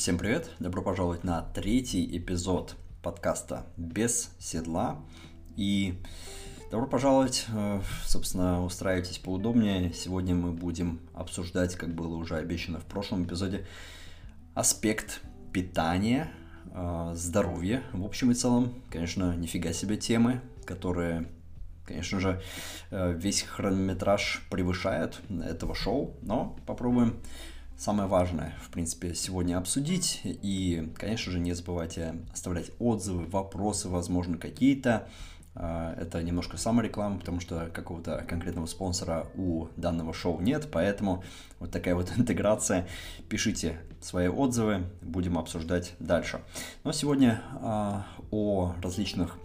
Всем привет! Добро пожаловать на третий эпизод подкаста «Без седла». И добро пожаловать, э, собственно, устраивайтесь поудобнее. Сегодня мы будем обсуждать, как было уже обещано в прошлом эпизоде, аспект питания, э, здоровья в общем и целом. Конечно, нифига себе темы, которые конечно же, э, весь хронометраж превышает этого шоу, но попробуем самое важное, в принципе, сегодня обсудить. И, конечно же, не забывайте оставлять отзывы, вопросы, возможно, какие-то. А, это немножко самореклама, потому что какого-то конкретного спонсора у данного шоу нет, поэтому вот такая вот интеграция. Пишите свои отзывы, будем обсуждать дальше. Но сегодня а, о различных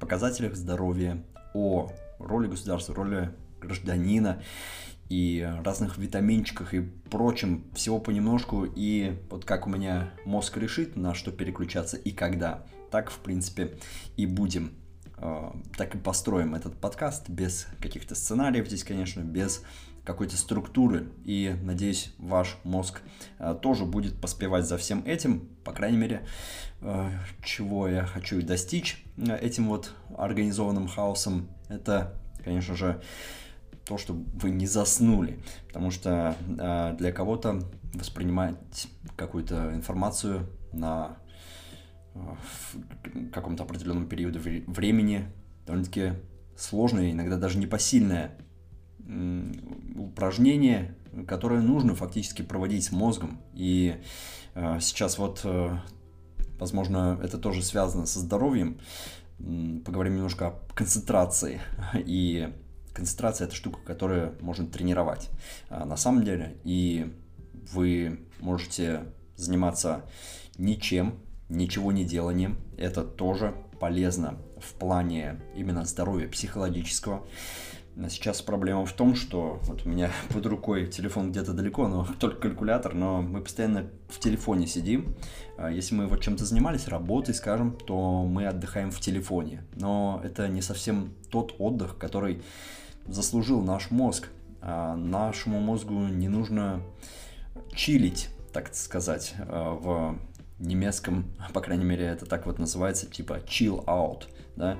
показателях здоровья, о роли государства, роли гражданина и разных витаминчиках и прочем, всего понемножку, и вот как у меня мозг решит, на что переключаться и когда, так, в принципе, и будем. А, так и построим этот подкаст без каких-то сценариев здесь, конечно, без какой-то структуры. И, надеюсь, ваш мозг а, тоже будет поспевать за всем этим. По крайней мере, а, чего я хочу достичь этим вот организованным хаосом, это, конечно же, то, чтобы вы не заснули, потому что э, для кого-то воспринимать какую-то информацию на э, каком-то определенном периоде времени довольно-таки сложное, иногда даже непосильное упражнение, которое нужно фактически проводить с мозгом. И э, сейчас вот, э, возможно, это тоже связано со здоровьем. Поговорим немножко о концентрации и концентрация это штука, которую можно тренировать а, на самом деле. И вы можете заниматься ничем, ничего не деланием. Это тоже полезно в плане именно здоровья психологического. Сейчас проблема в том, что вот у меня под рукой телефон где-то далеко, но только калькулятор, но мы постоянно в телефоне сидим. А, если мы вот чем-то занимались, работой, скажем, то мы отдыхаем в телефоне. Но это не совсем тот отдых, который заслужил наш мозг. А нашему мозгу не нужно чилить, так сказать, а, в немецком, по крайней мере, это так вот называется, типа chill out, да,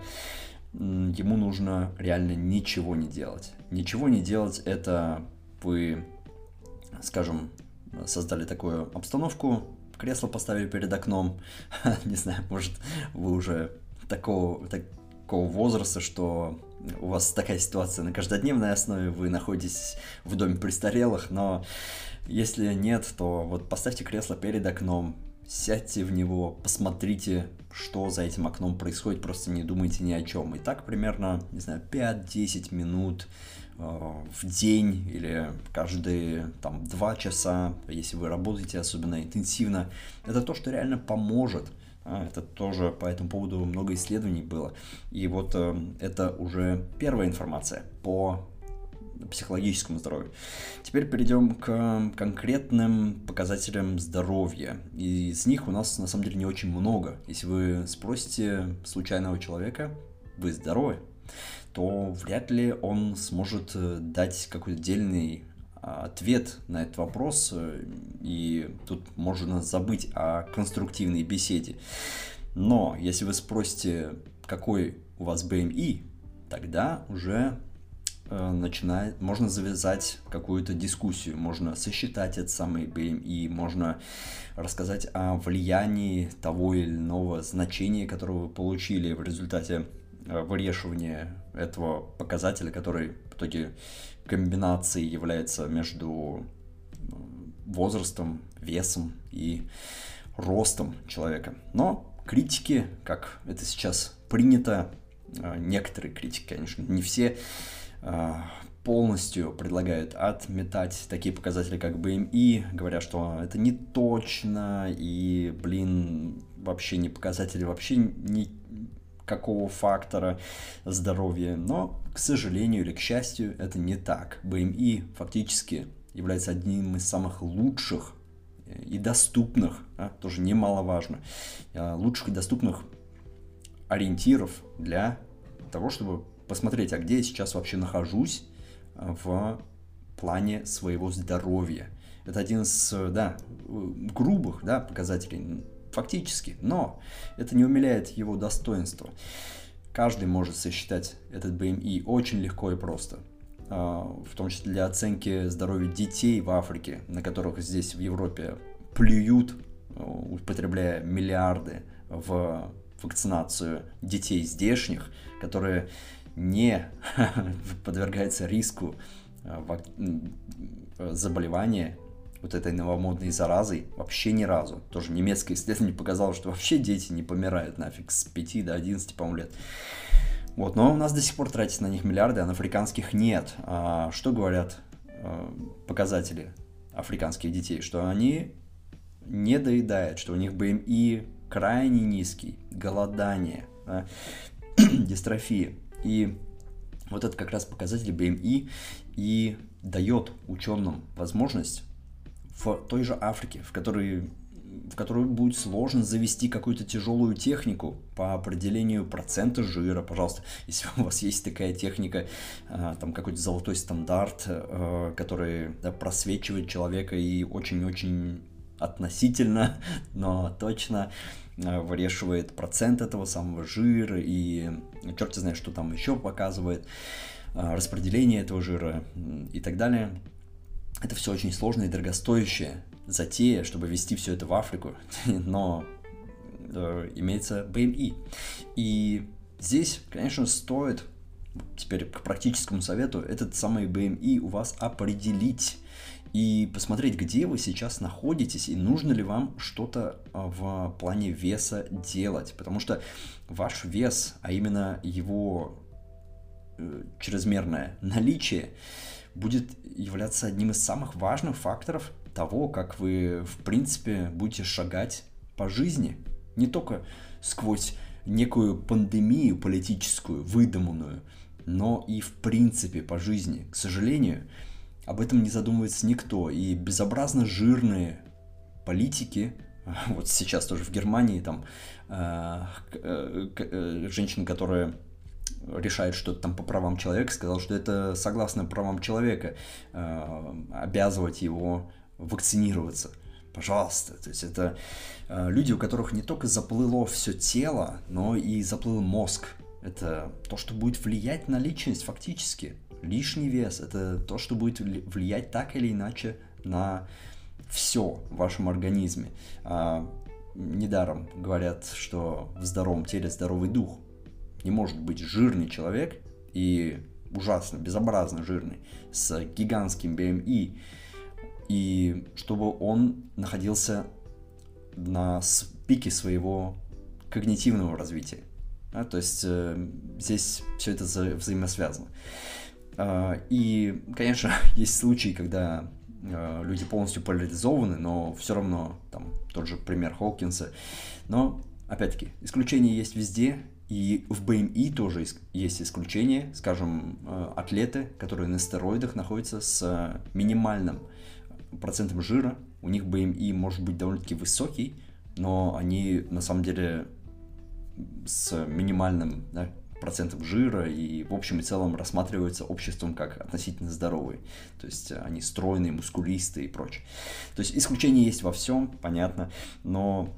ему нужно реально ничего не делать. Ничего не делать – это вы, скажем, создали такую обстановку, кресло поставили перед окном, не знаю, может, вы уже такого, так, такого возраста, что у вас такая ситуация на каждодневной основе, вы находитесь в доме престарелых, но если нет, то вот поставьте кресло перед окном, сядьте в него, посмотрите, что за этим окном происходит, просто не думайте ни о чем. И так примерно, не знаю, 5-10 минут э, в день или каждые там 2 часа, если вы работаете особенно интенсивно, это то, что реально поможет – это тоже по этому поводу много исследований было. И вот э, это уже первая информация по психологическому здоровью. Теперь перейдем к конкретным показателям здоровья. И из них у нас на самом деле не очень много. Если вы спросите случайного человека, вы здоровы, то вряд ли он сможет э, дать какой-то дельный ответ на этот вопрос, э, и тут можно забыть о конструктивной беседе. Но если вы спросите, какой у вас BMI, тогда уже э, начинает, можно завязать какую-то дискуссию, можно сосчитать этот самый BMI, можно рассказать о влиянии того или иного значения, которое вы получили в результате э, выреживания этого показателя, который в итоге комбинацией является между возрастом, весом и ростом человека. Но критики, как это сейчас принято, а, некоторые критики, конечно, не все, полностью предлагают отметать такие показатели, как BMI, говоря, что это не точно, и, блин, вообще не показатели, вообще не какого фактора здоровья, но, к сожалению или к счастью, это не так. БМИ фактически является одним из самых лучших и доступных, а, тоже немаловажно, а, лучших и доступных ориентиров для того, чтобы посмотреть, а где я сейчас вообще нахожусь а, в плане своего здоровья. Это один из, да, грубых, да, показателей, фактически. Но это не умиляет его достоинство. Каждый может сосчитать этот BMI очень легко и просто. А, в том числе для оценки здоровья детей в Африке, на которых здесь в Европе плюют, употребляя миллиарды в вакцинацию детей здешних, которые не подвергаются риску а, заболевания вот этой новомодной заразой вообще ни разу. Тоже немецкое исследование показало, что вообще дети не помирают нафиг с 5 до 11, по-моему, лет. Вот, но у нас до сих пор тратятся на них миллиарды, а на африканских нет. А что говорят а, показатели африканских детей? Что они не доедают, что у них БМИ крайне низкий, голодание, да, дистрофия. И вот это как раз показатель БМИ и дает ученым возможность в той же Африке, в которой в которую будет сложно завести какую-то тяжелую технику по определению процента жира, пожалуйста, если у вас есть такая техника, а, там какой-то золотой стандарт, а, который просвечивает человека и очень-очень относительно, но точно а, выреживает процент этого самого жира и черт знает, что там еще показывает, распределение этого жира и так далее. Это все очень сложно и дорогостоящее затея, чтобы вести все это в Африку, но э, имеется BMI. И здесь, конечно, стоит теперь к практическому совету этот самый BMI у вас определить и посмотреть, где вы сейчас находитесь и нужно ли вам что-то а, в плане веса делать. Потому что ваш вес, а именно его э, чрезмерное наличие, будет являться одним из самых важных факторов того, как вы, в принципе, будете шагать по жизни. Не только сквозь некую пандемию политическую, выдуманную, но и в принципе по жизни. К сожалению, об этом не задумывается никто. И безобразно жирные политики, вот сейчас тоже в Германии, там, э, э, э, женщина, которая решает что-то там по правам человека, сказал, что это согласно правам человека э, обязывать его вакцинироваться. Пожалуйста. То есть это э, люди, у которых не только заплыло все тело, но и заплыл мозг. Это то, что будет влиять на личность фактически. Лишний вес – это то, что будет влиять так или иначе на все в вашем организме. А, недаром говорят, что в здоровом теле здоровый дух. Не может быть жирный человек и ужасно, безобразно жирный, с гигантским BMI, и чтобы он находился на пике своего когнитивного развития. Да, то есть э, здесь все это вза взаимосвязано. Э, и, конечно, есть случаи, когда э, люди полностью поляризованы, но все равно, там, тот же пример Хокинса. Но, опять-таки, исключения есть везде, и в BMI тоже есть исключения, скажем, э, атлеты, которые на стероидах находятся с минимальным процентом жира, у них BMI может быть довольно-таки высокий, но они на самом деле с минимальным да, процентом жира и в общем и целом рассматриваются обществом как относительно здоровые. То есть они стройные, мускулистые и прочее. То есть исключения есть во всем, понятно, но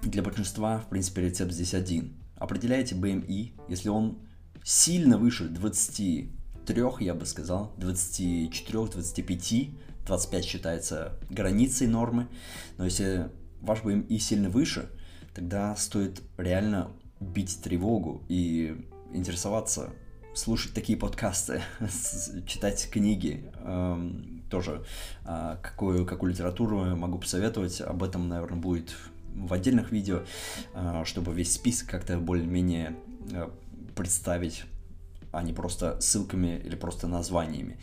для большинства, в принципе, рецепт здесь один. Определяете BMI, если он сильно выше 23, я бы сказал, 24-25, 25 считается границей нормы, но если ваш БМИ сильно выше, тогда стоит реально бить тревогу и интересоваться, слушать такие подкасты, читать книги, эм, тоже э, какую, какую литературу могу посоветовать, об этом, наверное, будет в отдельных видео, э, чтобы весь список как-то более-менее э, представить, а не просто ссылками или просто названиями.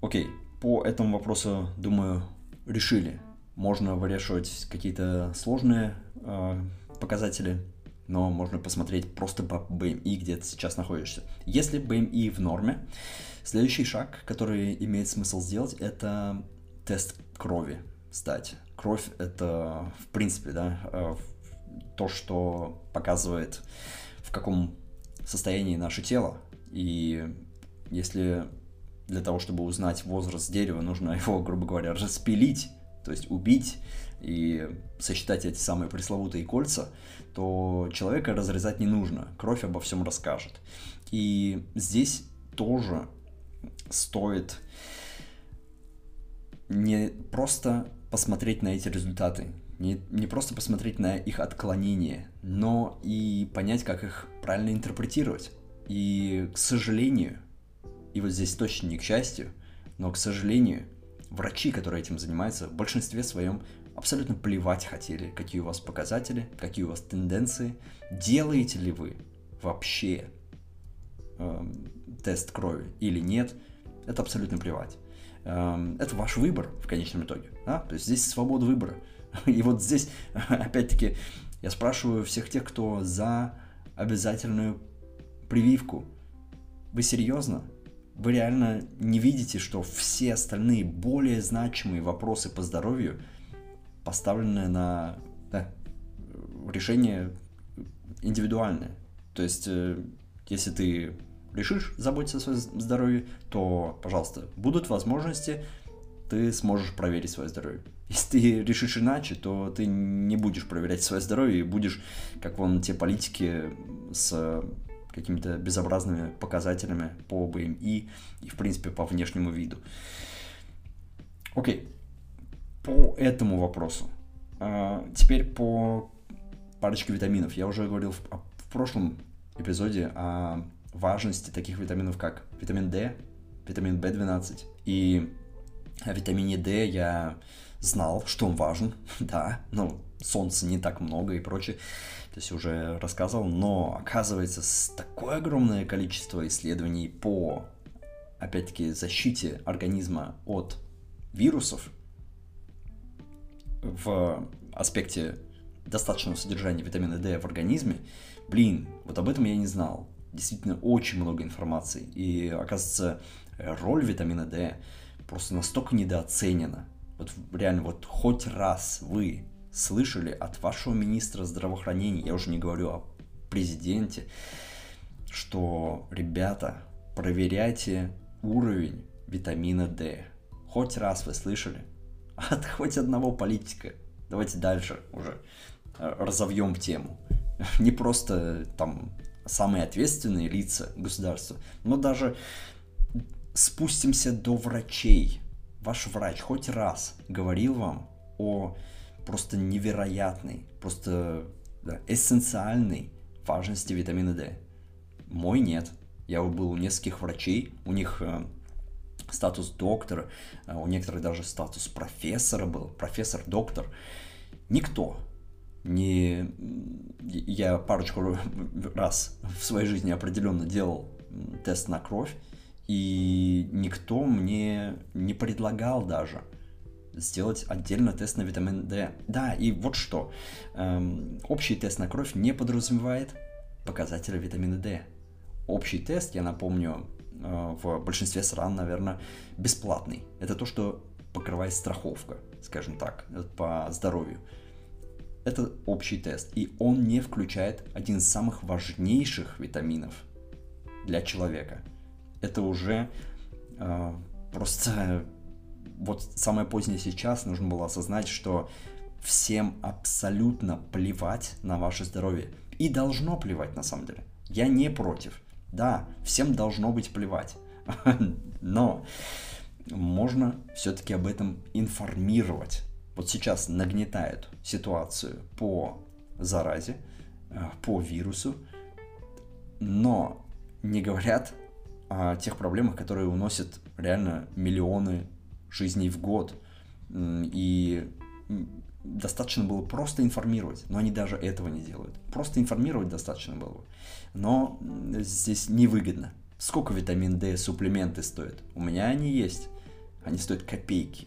Окей, по этому вопросу, думаю, решили. Можно выращивать какие-то сложные э, показатели, но можно посмотреть просто по BMI, где ты сейчас находишься. Если BMI в норме, следующий шаг, который имеет смысл сделать, это тест крови сдать. Кровь это, в принципе, да, э, то, что показывает, в каком состоянии наше тело. И если для того, чтобы узнать возраст дерева, нужно его, грубо говоря, распилить, то есть убить и сосчитать эти самые пресловутые кольца, то человека разрезать не нужно, кровь обо всем расскажет. И здесь тоже стоит не просто посмотреть на эти результаты, не, не просто посмотреть на их отклонения, но и понять, как их правильно интерпретировать. И, к сожалению, и вот здесь точно не к счастью, но, к сожалению, врачи, которые этим занимаются, в большинстве своем абсолютно плевать хотели, какие у вас показатели, какие у вас тенденции, делаете ли вы вообще э, тест крови или нет, это абсолютно плевать. Э, это ваш выбор в конечном итоге. Да? То есть здесь свобода выбора. И вот здесь, опять-таки, я спрашиваю всех тех, кто за обязательную прививку. Вы серьезно? Вы реально не видите, что все остальные более значимые вопросы по здоровью поставлены на да, решение индивидуальное. То есть, э, если ты решишь заботиться о своем здоровье, то, пожалуйста, будут возможности, ты сможешь проверить свое здоровье. Если ты решишь иначе, то ты не будешь проверять свое здоровье и будешь, как вон те политики с какими-то безобразными показателями по БМИ и, в принципе, по внешнему виду. Окей, по этому вопросу. А, теперь по парочке витаминов. Я уже говорил в, в прошлом эпизоде о важности таких витаминов, как витамин D, витамин B12 и о витамине D я знал, что он важен, да, ну, солнца не так много и прочее, то есть уже рассказывал, но оказывается, с такое огромное количество исследований по, опять-таки, защите организма от вирусов в аспекте достаточного содержания витамина D в организме, блин, вот об этом я не знал. Действительно, очень много информации. И, оказывается, роль витамина D просто настолько недооценена. Вот реально, вот хоть раз вы слышали от вашего министра здравоохранения, я уже не говорю о президенте, что, ребята, проверяйте уровень витамина D. Хоть раз вы слышали? От хоть одного политика. Давайте дальше уже э, разовьем тему. Не просто там самые ответственные лица государства, но даже спустимся до врачей. Ваш врач хоть раз говорил вам о просто невероятной, просто да, эссенциальной важности витамина D. Мой нет. Я был у нескольких врачей, у них э, статус доктора, э, у некоторых даже статус профессора был, профессор-доктор. Никто не... Я парочку раз в своей жизни определенно делал тест на кровь, и никто мне не предлагал даже сделать отдельно тест на витамин D. Да, и вот что. Эм, общий тест на кровь не подразумевает показатели витамина D. Общий тест, я напомню, э, в большинстве стран, наверное, бесплатный. Это то, что покрывает страховка, скажем так, по здоровью. Это общий тест, и он не включает один из самых важнейших витаминов для человека. Это уже э, просто вот самое позднее сейчас нужно было осознать, что всем абсолютно плевать на ваше здоровье. И должно плевать на самом деле. Я не против. Да, всем должно быть плевать. Но можно все-таки об этом информировать. Вот сейчас нагнетают ситуацию по заразе, э, по вирусу, но не говорят о тех проблемах, которые уносят реально миллионы жизней в год. И достаточно было просто информировать, но они даже этого не делают. Просто информировать достаточно было. Но здесь невыгодно. Сколько витамин D суплементы стоят? У меня они есть. Они стоят копейки.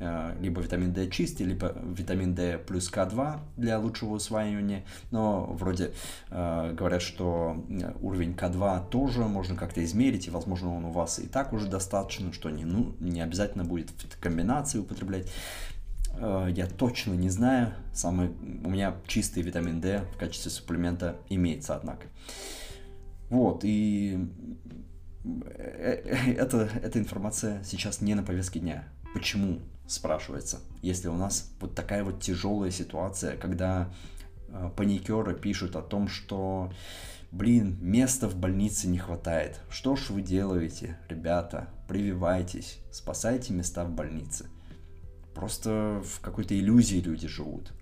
Э, либо витамин D чистый, либо витамин D плюс К2 для лучшего усваивания. Но вроде э, говорят, что э, уровень К2 тоже можно как-то измерить, и, возможно, он у вас и так уже достаточно, что не, ну, не обязательно будет в комбинации употреблять. Я точно не знаю. Самый, у меня чистый витамин D в качестве суплемента имеется, однако. Вот, и это, эта информация сейчас не на повестке дня. Почему, спрашивается, если у нас вот такая вот тяжелая ситуация, когда э, паникеры пишут о том, что, блин, места в больнице не хватает. Что ж вы делаете, ребята? Прививайтесь, спасайте места в больнице. Просто в какой-то иллюзии люди живут.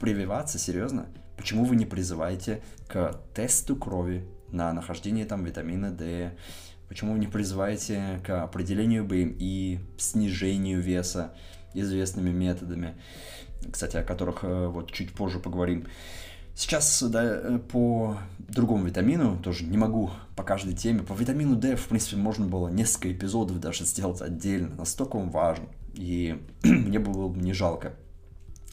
Прививаться, серьезно? Почему вы не призываете к тесту крови на нахождение там витамина D? Почему вы не призываете к определению БМИ, снижению веса известными методами, кстати, о которых э, вот чуть позже поговорим. Сейчас да, э, по другому витамину, тоже не могу по каждой теме, по витамину D, в принципе, можно было несколько эпизодов даже сделать отдельно, настолько он важен, и мне было бы не жалко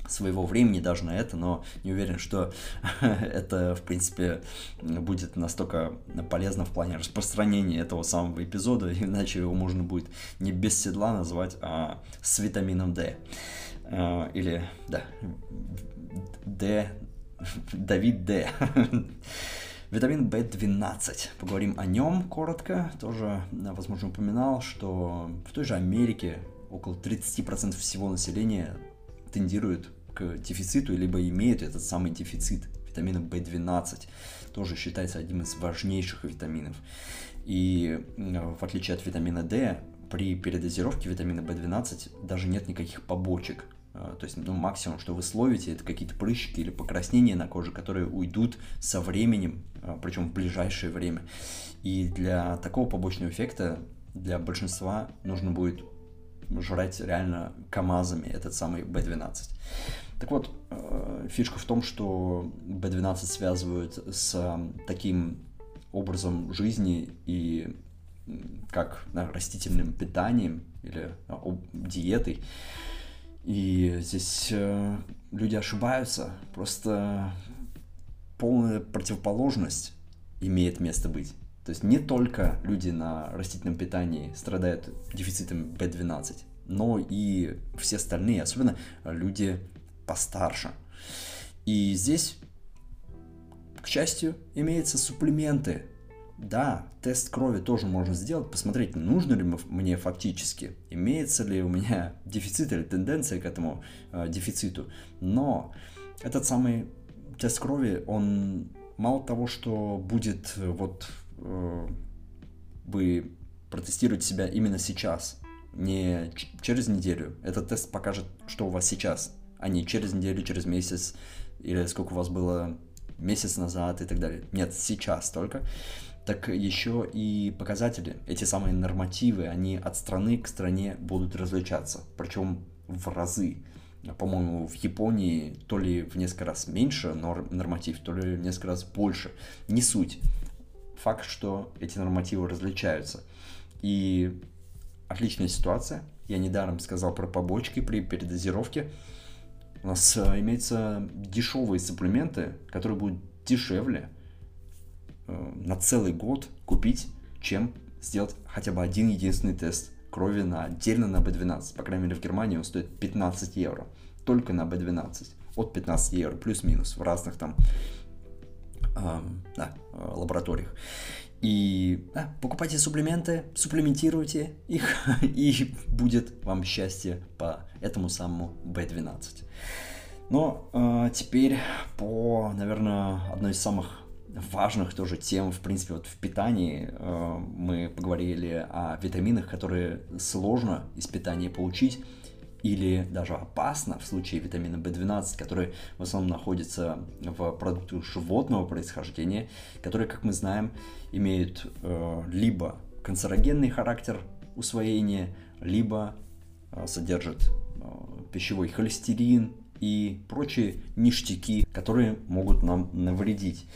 своего времени даже на это, но не уверен, что это, в принципе, будет настолько полезно в плане распространения этого самого эпизода, иначе его можно будет не без седла назвать, а с витамином D. А, или, да, D, Давид D. Витамин В12. Поговорим о нем коротко. Тоже, возможно, упоминал, что в той же Америке около 30% всего населения тендирует к дефициту, либо имеют этот самый дефицит витамина В12. Тоже считается одним из важнейших витаминов. И в отличие от витамина D, при передозировке витамина В12 даже нет никаких побочек. А, то есть ну, максимум, что вы словите, это какие-то прыщики или покраснения на коже, которые уйдут со временем, а, причем в ближайшее время. И для такого побочного эффекта для большинства нужно будет жрать реально КАМАЗами этот самый B12. Так вот, э, фишка в том, что B12 связывают с таким образом жизни и как растительным питанием или да, диетой. И здесь э, люди ошибаются. Просто полная противоположность имеет место быть. То есть не только люди на растительном питании страдают дефицитом B12, но и все остальные, особенно люди постарше. И здесь, к счастью, имеются суплементы. Да, тест крови тоже можно сделать, посмотреть, нужно ли мне фактически, имеется ли у меня дефицит или тенденция к этому э, дефициту. Но этот самый тест крови, он мало того, что будет э, вот э, вы протестируете себя именно сейчас, не через неделю. Этот тест покажет, что у вас сейчас, а не через неделю, через месяц, или сколько у вас было месяц назад и так далее. Нет, сейчас только. Так еще и показатели, эти самые нормативы, они от страны к стране будут различаться, причем в разы. По-моему, в Японии то ли в несколько раз меньше норматив, то ли в несколько раз больше. Не суть факт, что эти нормативы различаются. И отличная ситуация. Я недаром сказал про побочки при передозировке. У нас э, имеются дешевые суплементы, которые будут дешевле э, на целый год купить, чем сделать хотя бы один единственный тест крови на отдельно на B12. По крайней мере, в Германии он стоит 15 евро. Только на B12. От 15 евро, плюс-минус, в разных там да, лабораториях. И да, покупайте суплементы, суплементируйте их, и будет вам счастье по этому самому B12. Но э, теперь по, наверное, одной из самых важных тоже тем, в принципе, вот в питании э, мы поговорили о витаминах, которые сложно из питания получить или даже опасно в случае витамина В12, который в основном находится в продуктах животного происхождения, которые, как мы знаем, имеют э, либо канцерогенный характер усвоения, либо э, содержат э, пищевой холестерин и прочие ништяки, которые могут нам навредить.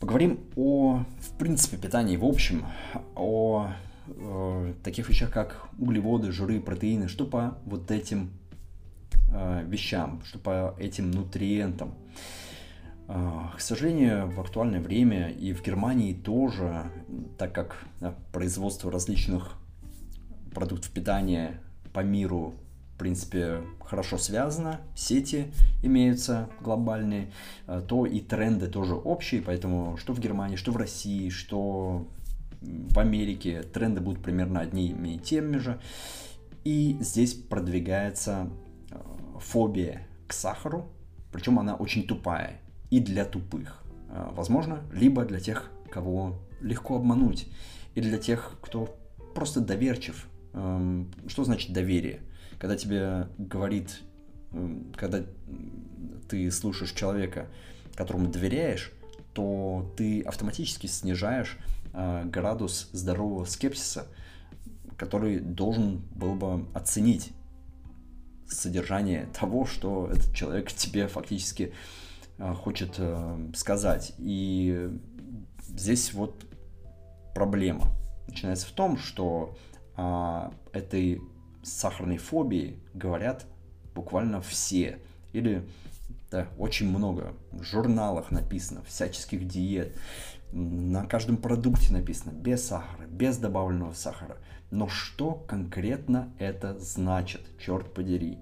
Поговорим о, в принципе, питании в общем, о э, таких вещах, как углеводы, жиры, протеины, что по вот этим э, вещам, что по этим нутриентам. Э, к сожалению, в актуальное время и в Германии тоже, так как да, производство различных продуктов питания по миру принципе, хорошо связано, сети имеются глобальные, э, то и тренды тоже общие, поэтому что в Германии, что в России, что в Америке тренды будут примерно одними и теми же. И здесь продвигается э, фобия к сахару, причем она очень тупая и для тупых. Э, возможно, либо для тех, кого легко обмануть, и для тех, кто просто доверчив. Эм, что значит доверие? Когда тебе говорит, когда ты слушаешь человека, которому доверяешь, то ты автоматически снижаешь градус здорового скепсиса, который должен был бы оценить содержание того, что этот человек тебе фактически э, хочет э, сказать. И здесь вот проблема начинается в том, что этой сахарной фобии говорят буквально все. Или да, очень много в журналах написано, всяческих диет. На каждом продукте написано без сахара, без добавленного сахара. Но что конкретно это значит, черт подери?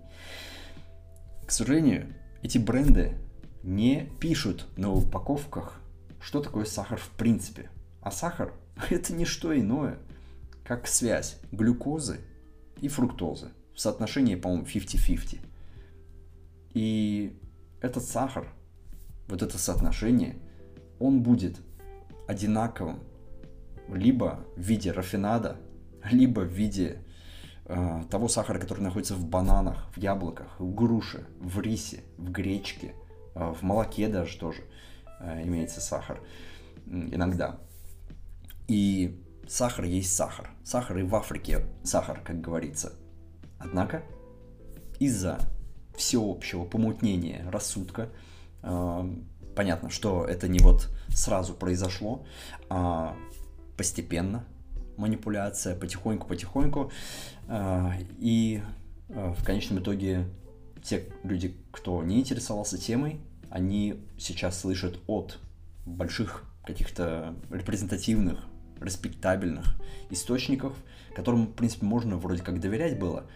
К сожалению, эти бренды не пишут на упаковках, что такое сахар в принципе. А сахар – это не что иное, как связь глюкозы и фруктозы в соотношении, по-моему, 50-50. И этот сахар, вот это соотношение, он будет одинаковым либо в виде рафинада, либо в виде э, того сахара, который находится в бананах, в яблоках, в груше, в рисе, в гречке, э, в молоке даже тоже э, имеется сахар иногда. И сахар есть сахар. Сахар и в Африке сахар, как говорится. Однако из-за всеобщего помутнения рассудка, э, понятно, что это не вот сразу произошло, а постепенно манипуляция, потихоньку-потихоньку, э, и э, в конечном итоге те люди, кто не интересовался темой, они сейчас слышат от больших каких-то репрезентативных респектабельных источников, которым, в принципе, можно вроде как доверять было,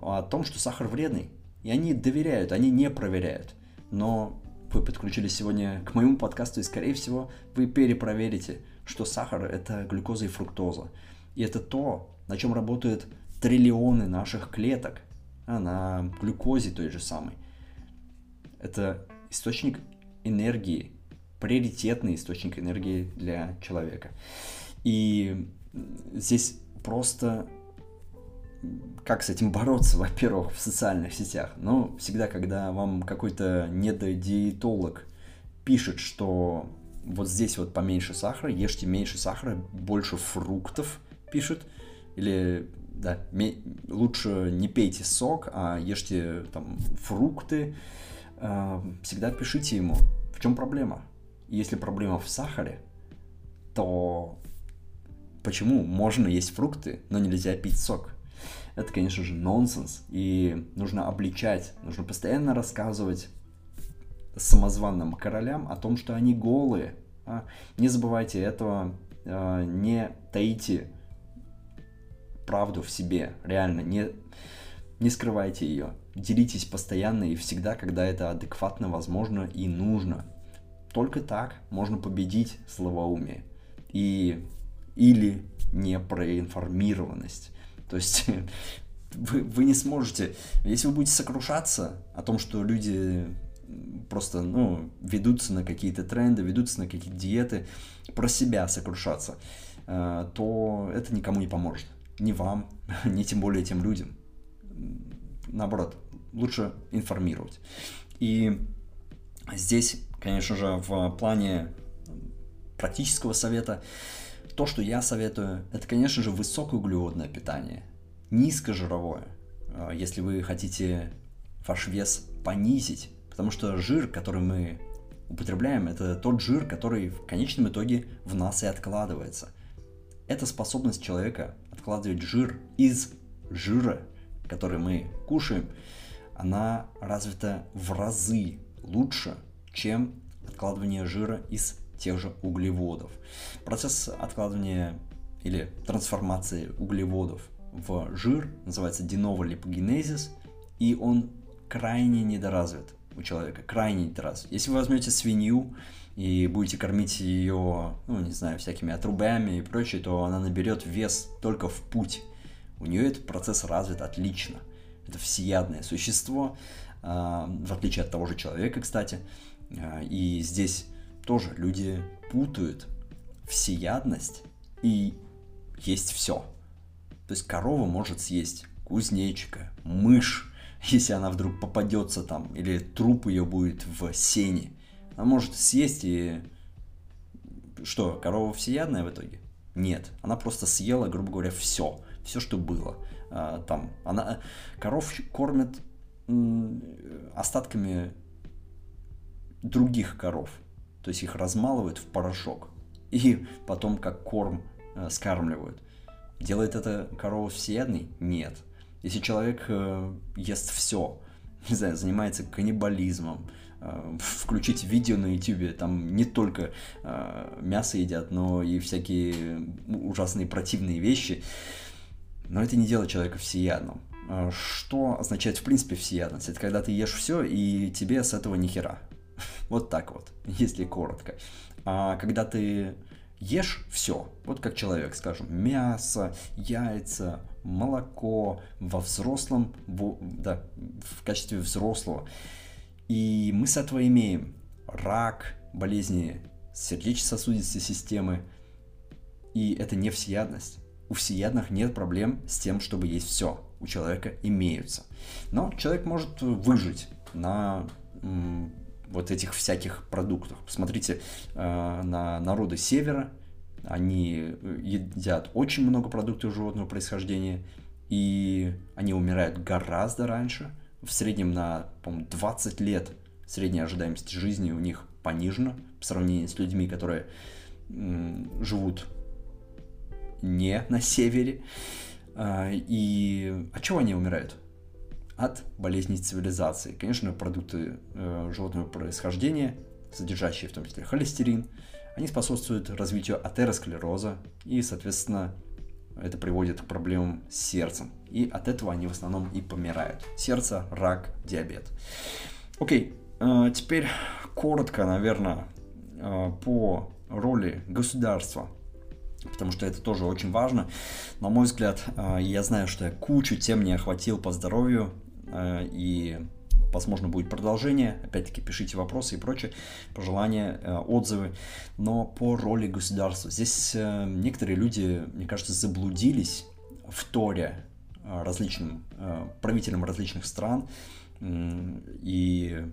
о том, что сахар вредный. И они доверяют, они не проверяют. Но вы подключились сегодня к моему подкасту, и, скорее всего, вы перепроверите, что сахар – это глюкоза и фруктоза. И это то, на чем работают триллионы наших клеток, а, на глюкозе той же самой. Это источник энергии, приоритетный источник энергии для человека. И здесь просто как с этим бороться, во-первых, в социальных сетях? Ну, всегда, когда вам какой-то недодиетолог пишет, что вот здесь вот поменьше сахара, ешьте меньше сахара, больше фруктов, пишет, или да, лучше не пейте сок, а ешьте там фрукты, а, всегда пишите ему, в чем проблема. Если проблема в сахаре, то почему можно есть фрукты, но нельзя пить сок? Это, конечно же, нонсенс, и нужно обличать, нужно постоянно рассказывать самозванным королям о том, что они голые. А? Не забывайте этого, а, не таите правду в себе, реально, не, не скрывайте ее. Делитесь постоянно и всегда, когда это адекватно, возможно и нужно. Только так можно победить словоумие и или непроинформированность. То есть вы, вы не сможете, если вы будете сокрушаться о том, что люди просто, ну, ведутся на какие-то тренды, ведутся на какие-то диеты, про себя сокрушаться, э, то это никому не поможет. Ни вам, ни тем более тем людям. Наоборот, лучше информировать. И здесь Конечно же, в плане практического совета, то, что я советую, это, конечно же, высокоуглеводное питание, низкожировое, а, если вы хотите ваш вес понизить, потому что жир, который мы употребляем, это тот жир, который в конечном итоге в нас и откладывается. Это способность человека откладывать жир из жира, который мы кушаем, она развита в разы лучше, чем откладывание жира из тех же углеводов. Процесс откладывания или трансформации углеводов в жир, называется диноволипогенезис, и он крайне недоразвит у человека, крайне недоразвит. Если вы возьмете свинью и будете кормить ее, ну, не знаю, всякими отрубями и прочее, то она наберет вес только в путь. У нее этот процесс развит отлично. Это всеядное существо, а, в отличие от того же человека, кстати. А, и здесь тоже люди путают всеядность и есть все. То есть корова может съесть кузнечика, мышь, если она вдруг попадется там, или труп ее будет в сене. Она может съесть и... Что, корова всеядная в итоге? Нет, она просто съела, грубо говоря, все, все, что было. А, там, она, коров кормят остатками других коров, то есть их размалывают в порошок и потом как корм э, скармливают. Делает это корова всеядной? Нет. Если человек э, ест все, не знаю, занимается каннибализмом, э, включить видео на YouTube, там не только э, мясо едят, но и всякие ужасные противные вещи, но это не делает человека всеядным. Э, что означает в принципе всеядность? Это когда ты ешь все, и тебе с этого ни хера. Вот так вот, если коротко. А когда ты ешь все, вот как человек, скажем, мясо, яйца, молоко во взрослом, в, да, в качестве взрослого. И мы с этого имеем рак, болезни сердечно-сосудистой системы. И это не всеядность. У всеядных нет проблем с тем, чтобы есть все. У человека имеются. Но человек может выжить на вот этих всяких продуктах. Посмотрите э, на народы севера, они э, едят очень много продуктов животного происхождения, и они умирают гораздо раньше. В среднем на, по 20 лет средняя ожидаемость жизни у них понижена по сравнению с людьми, которые живут не на севере. А, и от чего они умирают? От болезней цивилизации. Конечно, продукты э, животного происхождения, содержащие в том числе холестерин, они способствуют развитию атеросклероза и, соответственно, это приводит к проблемам с сердцем. И от этого они в основном и помирают. Сердце, рак, диабет. Окей, э, теперь коротко, наверное, э, по роли государства потому что это тоже очень важно. На мой взгляд, э, я знаю, что я кучу тем не охватил по здоровью, и Возможно, будет продолжение. Опять-таки, пишите вопросы и прочее, пожелания, э, отзывы. Но по роли государства. Здесь э, некоторые люди, мне кажется, заблудились в Торе э, различным правителям различных стран и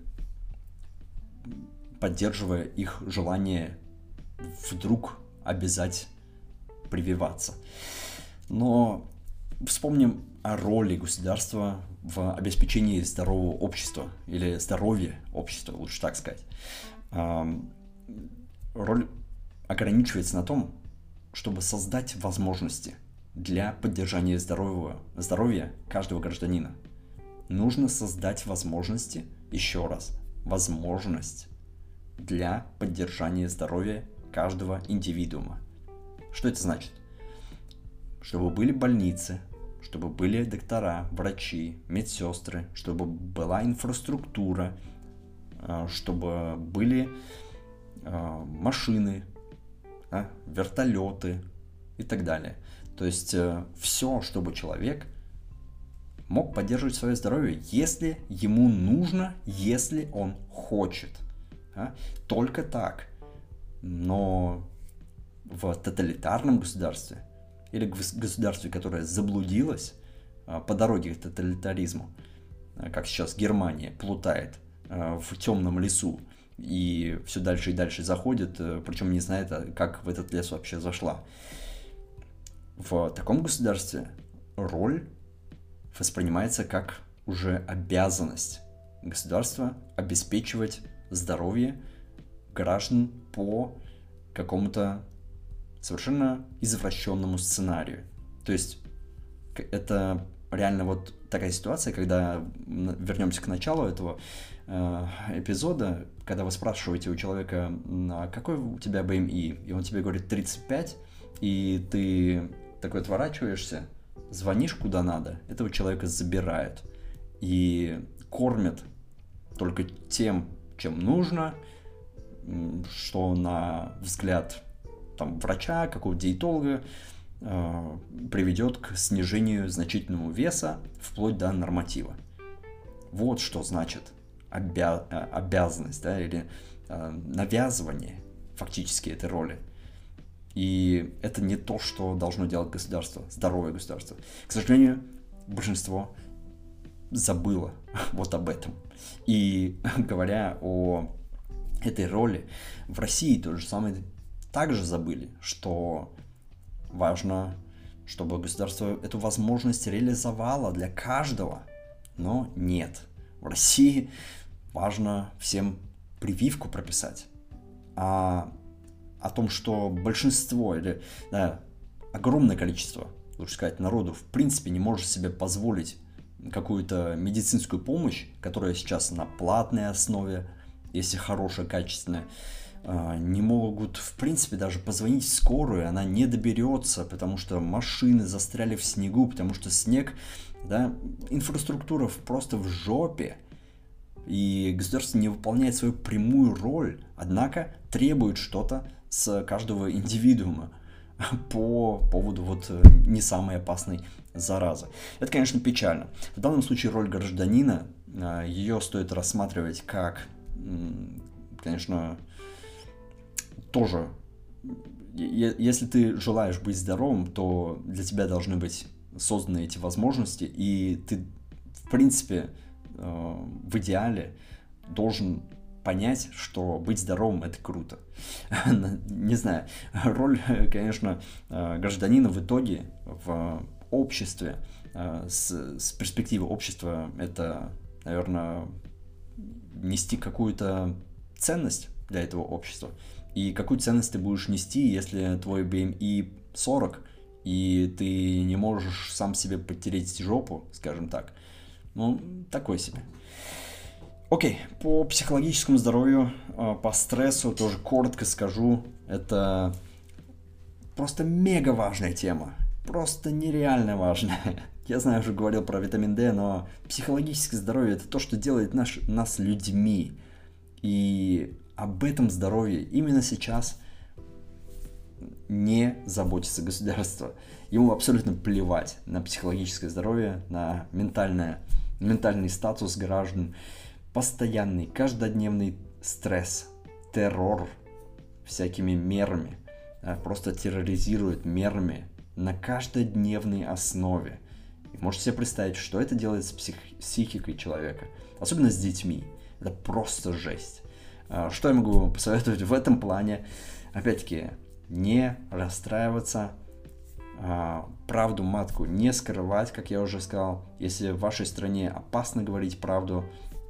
поддерживая их желание вдруг обязать прививаться. Но вспомним о роли государства в обеспечении здорового общества или здоровья общества, лучше так сказать. Роль ограничивается на том, чтобы создать возможности для поддержания здорового, здоровья каждого гражданина. Нужно создать возможности, еще раз, возможность для поддержания здоровья каждого индивидуума. Что это значит? Чтобы были больницы, чтобы были доктора, врачи, медсестры, чтобы была инфраструктура, а, чтобы были а, машины, вертолеты и так далее. То есть э, все, чтобы человек мог поддерживать свое здоровье, если ему нужно, если он хочет. Только так. Но в тоталитарном государстве или государстве, которое заблудилось а, по дороге к тоталитаризму, а, как сейчас Германия плутает а, в темном лесу и все дальше и дальше заходит, э, причем не знает, как в этот лес вообще зашла. В таком государстве роль воспринимается как уже обязанность государства обеспечивать здоровье граждан по какому-то совершенно извращенному сценарию. То есть это реально вот такая ситуация, когда вернемся к началу этого э, эпизода, когда вы спрашиваете у человека, а какой у тебя BMI, и он тебе говорит 35, и ты такой отворачиваешься звонишь куда надо, этого человека забирают. И кормят только тем, чем нужно, что на взгляд там, врача, какого-то диетолога э, приведет к снижению значительного веса вплоть до норматива. Вот что значит обя- э, обязанность да, или э, навязывание фактически этой роли. И это не то, что должно делать государство, здоровое государство. К сожалению, большинство забыло вот об этом. И говоря о этой роли, в России то же самое также забыли, что важно, чтобы государство эту возможность реализовало для каждого. Но нет. В России важно всем прививку прописать. А о том, что большинство или да, огромное количество, лучше сказать, народу в принципе не может себе позволить какую-то медицинскую помощь, которая сейчас на платной основе, если хорошая, качественная, не могут, в принципе, даже позвонить в скорую, она не доберется, потому что машины застряли в снегу, потому что снег, да, инфраструктура просто в жопе, и государство не выполняет свою прямую роль, однако требует что-то с каждого индивидуума по поводу вот э, не самой опасной заразы. Это, конечно, печально. В данном случае роль гражданина, а, ее стоит рассматривать как, конечно, тоже, если ты желаешь быть здоровым, то для тебя должны быть созданы эти возможности, и ты, в принципе, э, в идеале должен понять, что быть здоровым это круто. Не знаю, роль, конечно, э, гражданина в итоге в обществе, э, с, с перспективы общества, это, наверное, нести какую-то ценность для этого общества. И какую ценность ты будешь нести, если твой BMI 40, и ты не можешь сам себе потереть жопу, скажем так. Ну, такой себе. Окей, по психологическому здоровью, а, по стрессу тоже коротко скажу. Это просто мега важная тема. Просто нереально важная. Я знаю, уже говорил про витамин D, но психологическое здоровье это то, что делает наш, нас людьми. И об этом здоровье именно сейчас не заботится государство. Ему абсолютно плевать на психологическое здоровье, на ментальное, ментальный статус граждан. Постоянный, каждодневный стресс, террор всякими мерами, просто терроризирует мерами на каждодневной основе. И можете себе представить, что это делает с псих- психикой человека, особенно с детьми. Это просто жесть. А, что я могу посоветовать в этом плане? Опять-таки, не расстраиваться, а, правду матку не скрывать, как я уже сказал. Если в вашей стране опасно говорить правду,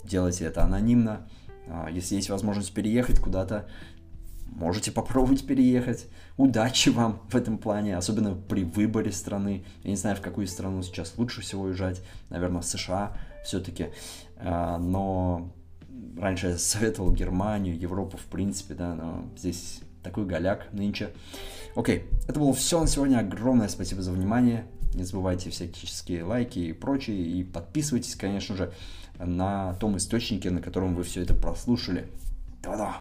делайте это анонимно. А, если есть возможность переехать куда-то, можете попробовать переехать. Удачи вам в этом плане, особенно при выборе страны. Я не знаю, в какую страну сейчас лучше всего уезжать. Наверное, в США все-таки. Но раньше я советовал Германию, Европу в принципе, да, но здесь такой голяк нынче. Окей, это было все на сегодня. Огромное спасибо за внимание. Не забывайте всяческие лайки и прочее. И подписывайтесь, конечно же, на том источнике, на котором вы все это прослушали. Да-да.